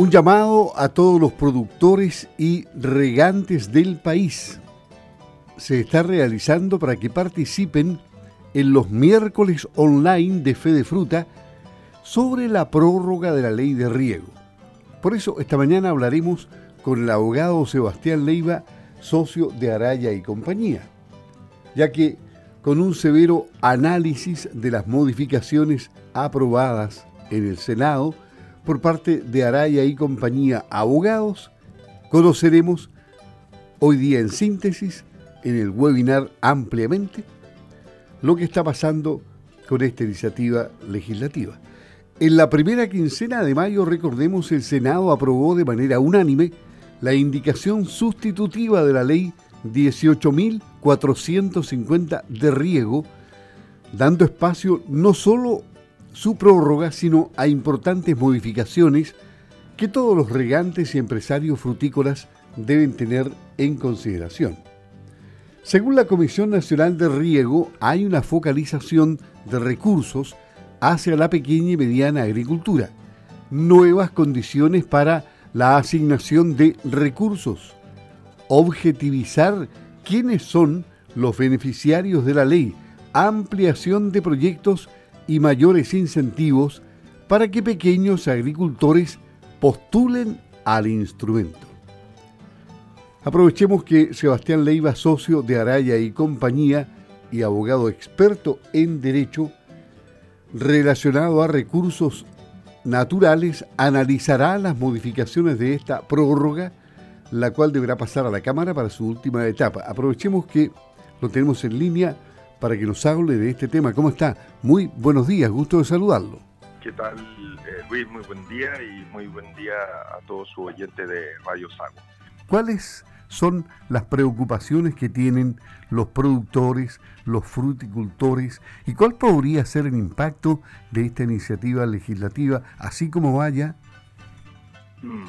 Un llamado a todos los productores y regantes del país. Se está realizando para que participen en los miércoles online de Fe de Fruta sobre la prórroga de la ley de riego. Por eso esta mañana hablaremos con el abogado Sebastián Leiva, socio de Araya y compañía, ya que con un severo análisis de las modificaciones aprobadas en el Senado por parte de Araya y compañía abogados, conoceremos hoy día en síntesis, en el webinar ampliamente, lo que está pasando con esta iniciativa legislativa. En la primera quincena de mayo, recordemos, el Senado aprobó de manera unánime la indicación sustitutiva de la ley 18.450 de riego, dando espacio no solo su prórroga, sino a importantes modificaciones que todos los regantes y empresarios frutícolas deben tener en consideración. Según la Comisión Nacional de Riego, hay una focalización de recursos hacia la pequeña y mediana agricultura, nuevas condiciones para la asignación de recursos, objetivizar quiénes son los beneficiarios de la ley, ampliación de proyectos y mayores incentivos para que pequeños agricultores postulen al instrumento. Aprovechemos que Sebastián Leiva, socio de Araya y compañía y abogado experto en derecho relacionado a recursos naturales, analizará las modificaciones de esta prórroga, la cual deberá pasar a la Cámara para su última etapa. Aprovechemos que lo tenemos en línea para que nos hable de este tema. ¿Cómo está? Muy buenos días, gusto de saludarlo. ¿Qué tal, eh, Luis? Muy buen día y muy buen día a todos sus oyentes de Radio Sago. ¿Cuáles son las preocupaciones que tienen los productores, los fruticultores y cuál podría ser el impacto de esta iniciativa legislativa así como vaya? Mm.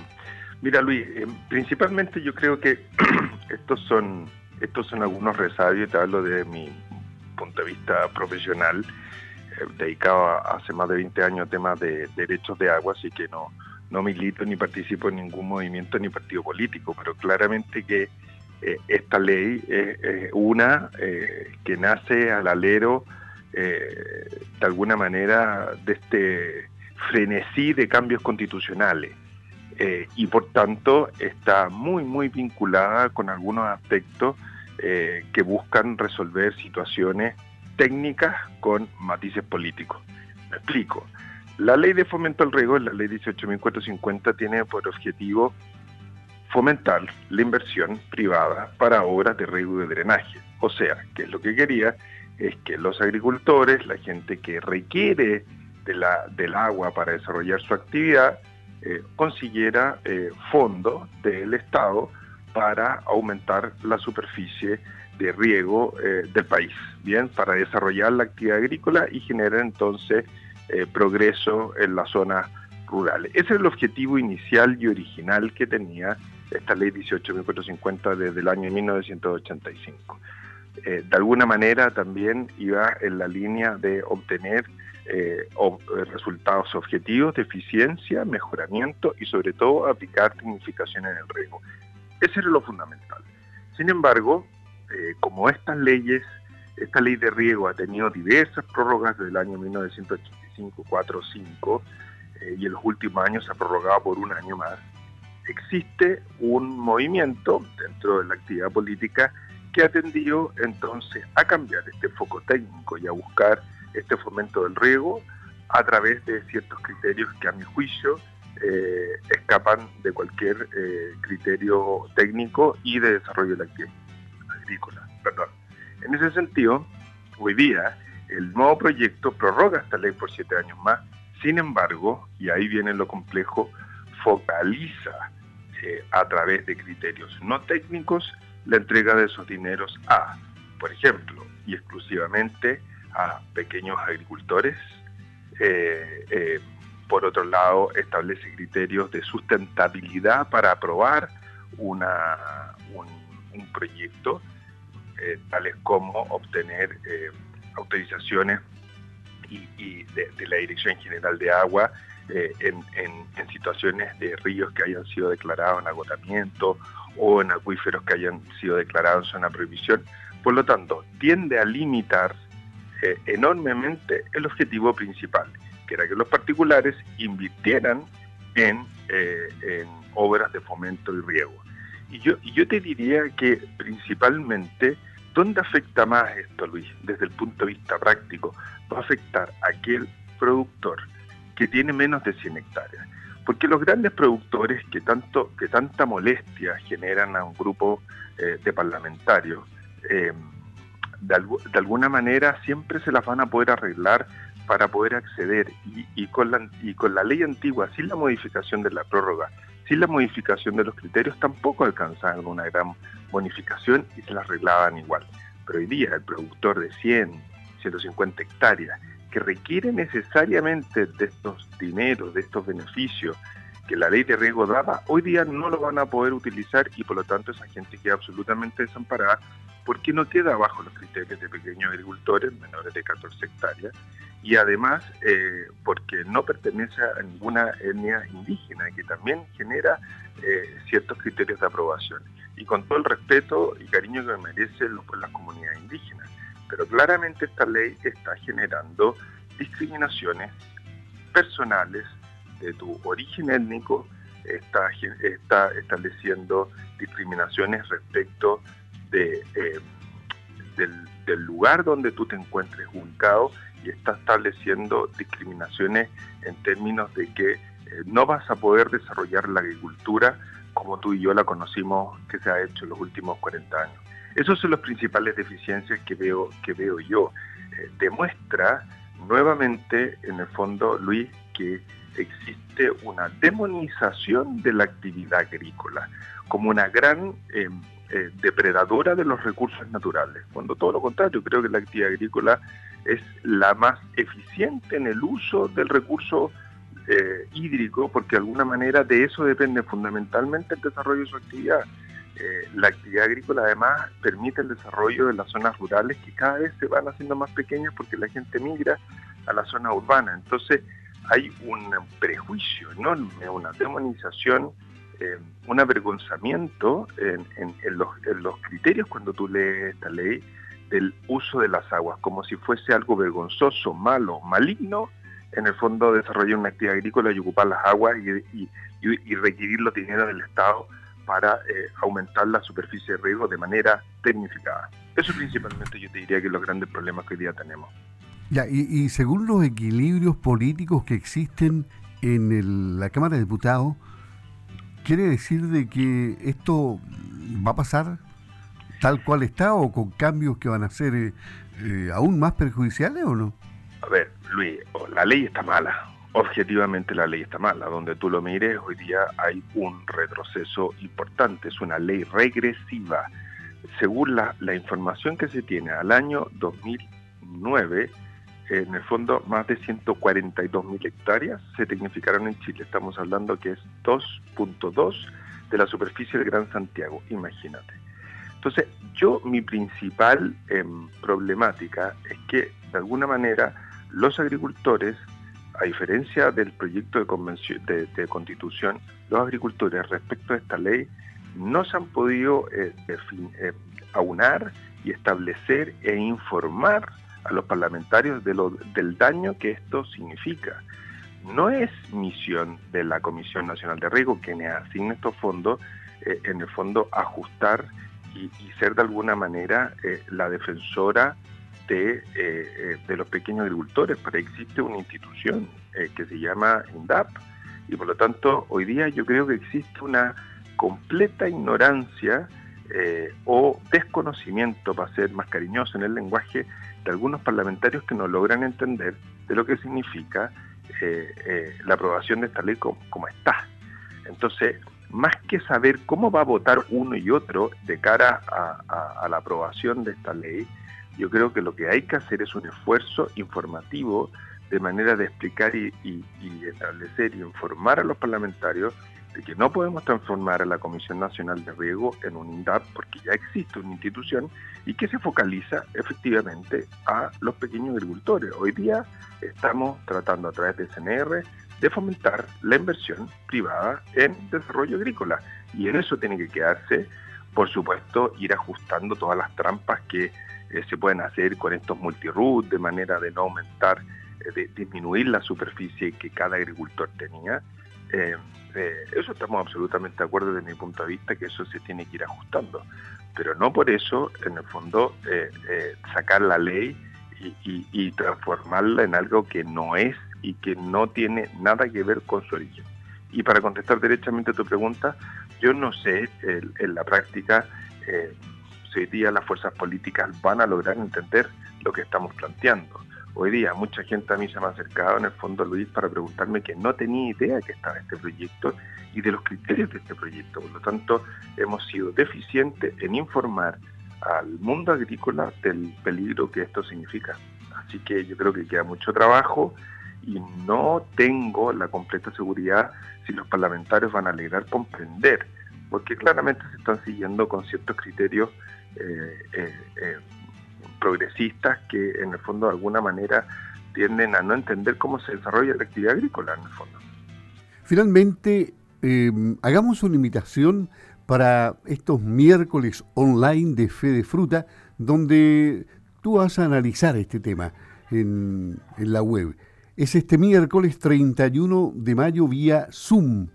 Mira Luis, eh, principalmente yo creo que estos son estos son algunos resabios, te hablo de mi punto de vista profesional, eh, dedicado hace más de 20 años a temas de derechos de agua, así que no, no milito ni participo en ningún movimiento ni partido político, pero claramente que eh, esta ley es una eh, que nace al alero eh, de alguna manera de este frenesí de cambios constitucionales y por tanto está muy muy vinculada con algunos aspectos que buscan resolver situaciones técnicas con matices políticos. Me explico. La ley de fomento al riego, la ley 18.450, tiene por objetivo fomentar la inversión privada para obras de riego y de drenaje. O sea, que lo que quería es que los agricultores, la gente que requiere del agua para desarrollar su actividad, eh, consiguiera eh, fondos del Estado para aumentar la superficie de riego eh, del país, bien, para desarrollar la actividad agrícola y generar entonces eh, progreso en las zonas rurales. Ese es el objetivo inicial y original que tenía esta ley 18.450 desde el año 1985. Eh, de alguna manera también iba en la línea de obtener resultados objetivos de eficiencia, mejoramiento y sobre todo aplicar tecnificación en el riego. Ese era lo fundamental. Sin embargo, como estas leyes, esta ley de riego ha tenido diversas prórrogas desde el año 1985, 5, 4, 5, y en los últimos años se ha prorrogado por un año más, existe un movimiento dentro de la actividad política que ha tendido entonces a cambiar este foco técnico y a buscar este fomento del riego a través de ciertos criterios que a mi juicio eh, escapan de cualquier eh, criterio técnico y de desarrollo de la actividad agrícola. Perdón. En ese sentido, hoy día el nuevo proyecto prorroga esta ley por siete años más. Sin embargo, y ahí viene lo complejo, focaliza eh, a través de criterios no técnicos la entrega de esos dineros a, por ejemplo, y exclusivamente a pequeños agricultores. Por otro lado, establece criterios de sustentabilidad para aprobar una, un, proyecto, tales como obtener autorizaciones y, de, la Dirección General de Agua eh, en, situaciones de ríos que hayan sido declarados en agotamiento o en acuíferos que hayan sido declarados en zona prohibición. Por lo tanto, tiende a limitar eh, enormemente el objetivo principal, que era que los particulares invirtieran en, eh, en obras de fomento y riego. Y yo, yo te diría que principalmente, ¿dónde afecta más esto, Luis? Desde el punto de vista práctico, va a afectar a aquel productor que tiene menos de 100 hectáreas. Porque los grandes productores que, tanto, que tanta molestia generan a un grupo eh, de parlamentarios, eh, de, alguna manera siempre se las van a poder arreglar para poder acceder y, con la, con la ley antigua, sin la modificación de la prórroga, sin la modificación de los criterios, tampoco alcanzaban una gran bonificación y se las arreglaban igual. Pero hoy día el productor de 100, 150 hectáreas, que requiere necesariamente de estos dineros, de estos beneficios que la ley de riesgo daba, hoy día no lo van a poder utilizar y por lo tanto esa gente queda absolutamente desamparada porque no queda bajo los criterios de pequeños agricultores menores de 14 hectáreas y además eh, porque no pertenece a ninguna etnia indígena que también genera eh, ciertos criterios de aprobación y con todo el respeto y cariño que merecen las comunidades indígenas. Pero claramente esta ley está generando discriminaciones personales de tu origen étnico, está, está estableciendo discriminaciones respecto eh, del, lugar donde tú te encuentres ubicado y está estableciendo discriminaciones en términos de que eh, no vas a poder desarrollar la agricultura como tú y yo la conocimos que se ha hecho en los últimos 40 años. Esas son las principales deficiencias que veo, que veo yo. Eh, demuestra nuevamente, en el fondo, Luis, que existe una demonización de la actividad agrícola como una gran eh, eh, depredadora de los recursos naturales, cuando todo lo contrario, creo que la actividad agrícola es la más eficiente en el uso del recurso hídrico, porque de alguna manera de eso depende fundamentalmente el desarrollo de su actividad. Eh, la actividad agrícola además permite el desarrollo de las zonas rurales que cada vez se van haciendo más pequeñas porque la gente migra a la zona urbana. Entonces hay un prejuicio enorme, una demonización, eh, un avergonzamiento en, los, criterios cuando tú lees esta ley del uso de las aguas, como si fuese algo vergonzoso, malo, maligno, en el fondo desarrollar una actividad agrícola y ocupar las aguas y, y requerir los dineros del Estado para eh, aumentar la superficie de riego de manera tecnificada. Eso principalmente yo te diría que los grandes problemas que hoy día tenemos. Ya, y, según los equilibrios políticos que existen en la Cámara de Diputados, ¿quiere decir de que esto va a pasar tal cual está o con cambios que van a ser eh, eh, aún más perjudiciales o no? A ver, Luis, la ley está mala, objetivamente la ley está mala. Donde tú lo mires, hoy día hay un retroceso importante, es una ley regresiva. Según la, información que se tiene al año 2009, en el fondo más de 142 mil hectáreas se tecnificaron en Chile. Estamos hablando que es 2.2 de la superficie del Gran Santiago, imagínate. Entonces, yo mi principal em, problemática es que de alguna manera los agricultores a diferencia del proyecto de, convención, de, constitución, los agricultores respecto a esta ley no se han podido eh, eh, aunar y establecer e informar a los parlamentarios de lo, del daño que esto significa. No es misión de la Comisión Nacional de Riego que me asigne estos fondos, eh, en el fondo ajustar y, ser de alguna manera la defensora de, eh, de los pequeños agricultores, pero existe una institución eh, que se llama INDAP y por lo tanto hoy día yo creo que existe una completa ignorancia eh, o desconocimiento, para ser más cariñoso en el lenguaje, de algunos parlamentarios que no logran entender de lo que significa la aprobación de esta ley como, está. Entonces, más que saber cómo va a votar uno y otro de cara a la aprobación de esta ley, yo creo que lo que hay que hacer es un esfuerzo informativo de manera de explicar y, establecer y informar a los parlamentarios de que no podemos transformar a la Comisión Nacional de Riego en un INDAP porque ya existe una institución y que se focaliza efectivamente a los pequeños agricultores. Hoy día estamos tratando a través de CNR de fomentar la inversión privada en desarrollo agrícola y en eso tiene que quedarse, por supuesto, ir ajustando todas las trampas que eh, se pueden hacer con estos multiroot de manera de no aumentar, eh, de disminuir la superficie que cada agricultor tenía. Eh, eso estamos absolutamente de acuerdo desde mi punto de vista, que eso se tiene que ir ajustando. Pero no por eso, en el fondo, sacar la ley y, transformarla en algo que no es y que no tiene nada que ver con su origen. Y para contestar derechamente a tu pregunta, yo no sé en la práctica eh, si hoy día las fuerzas políticas van a lograr entender lo que estamos planteando. Hoy día mucha gente a mí se me ha acercado en el fondo, Luis, para preguntarme que no tenía idea que estaba este proyecto y de los criterios de este proyecto. Por lo tanto, hemos sido deficientes en informar al mundo agrícola del peligro que esto significa. Así que yo creo que queda mucho trabajo y no tengo la completa seguridad si los parlamentarios van a lograr comprender, porque claramente se están siguiendo con ciertos criterios eh, eh, eh, progresistas que en el fondo de alguna manera tienden a no entender cómo se desarrolla la actividad agrícola en el fondo. Finalmente, hagamos una invitación para estos miércoles online de Fe de Fruta, donde tú vas a analizar este tema en, en la web. Es este miércoles 31 de mayo vía Zoom.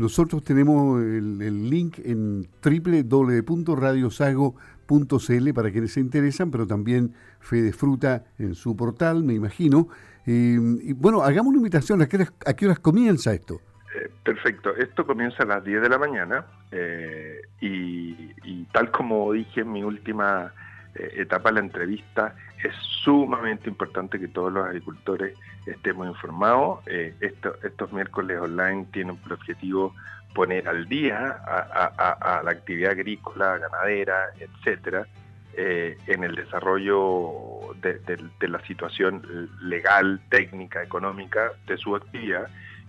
Nosotros tenemos el, link en www.radiosago.cl para quienes se interesan, pero también Fe Fruta en su portal, me imagino. Y bueno, hagamos una invitación. ¿A qué horas, comienza esto? Eh, perfecto. Esto comienza a las 10 de la mañana eh, y, tal como dije en mi última etapa de la entrevista, es sumamente importante que todos los agricultores estemos informados. Eh, estos miércoles online tienen por objetivo poner al día a, la actividad agrícola, ganadera, etcétera, eh, en el desarrollo de, la situación legal, técnica, económica de su actividad.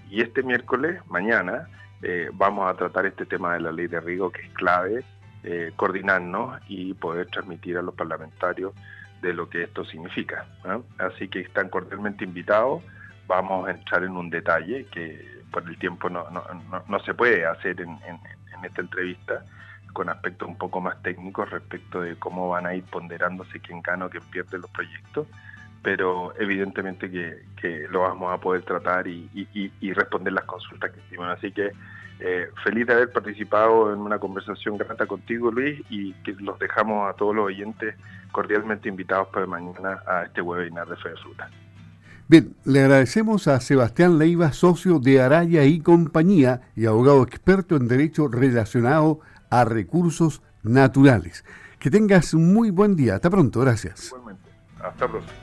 Y este miércoles, mañana, eh, vamos a tratar este tema de la ley de riego que es clave, coordinarnos y poder transmitir a los parlamentarios de lo que esto significa. Así que están cordialmente invitados. Vamos a entrar en un detalle que por el tiempo no, no, no, se puede hacer en, esta entrevista con aspectos un poco más técnicos respecto de cómo van a ir ponderándose quién gana o quién pierde los proyectos, pero evidentemente que, lo vamos a poder tratar y, responder las consultas que estiman. Así que eh, feliz de haber participado en una conversación grata contigo, Luis, y que los dejamos a todos los oyentes cordialmente invitados para mañana a este webinar de Fe de Fruta. Bien, le agradecemos a Sebastián Leiva, socio de Araya y Compañía y abogado experto en derecho relacionado a recursos naturales. Que tengas un muy buen día. Hasta pronto. Gracias. Igualmente. Hasta pronto.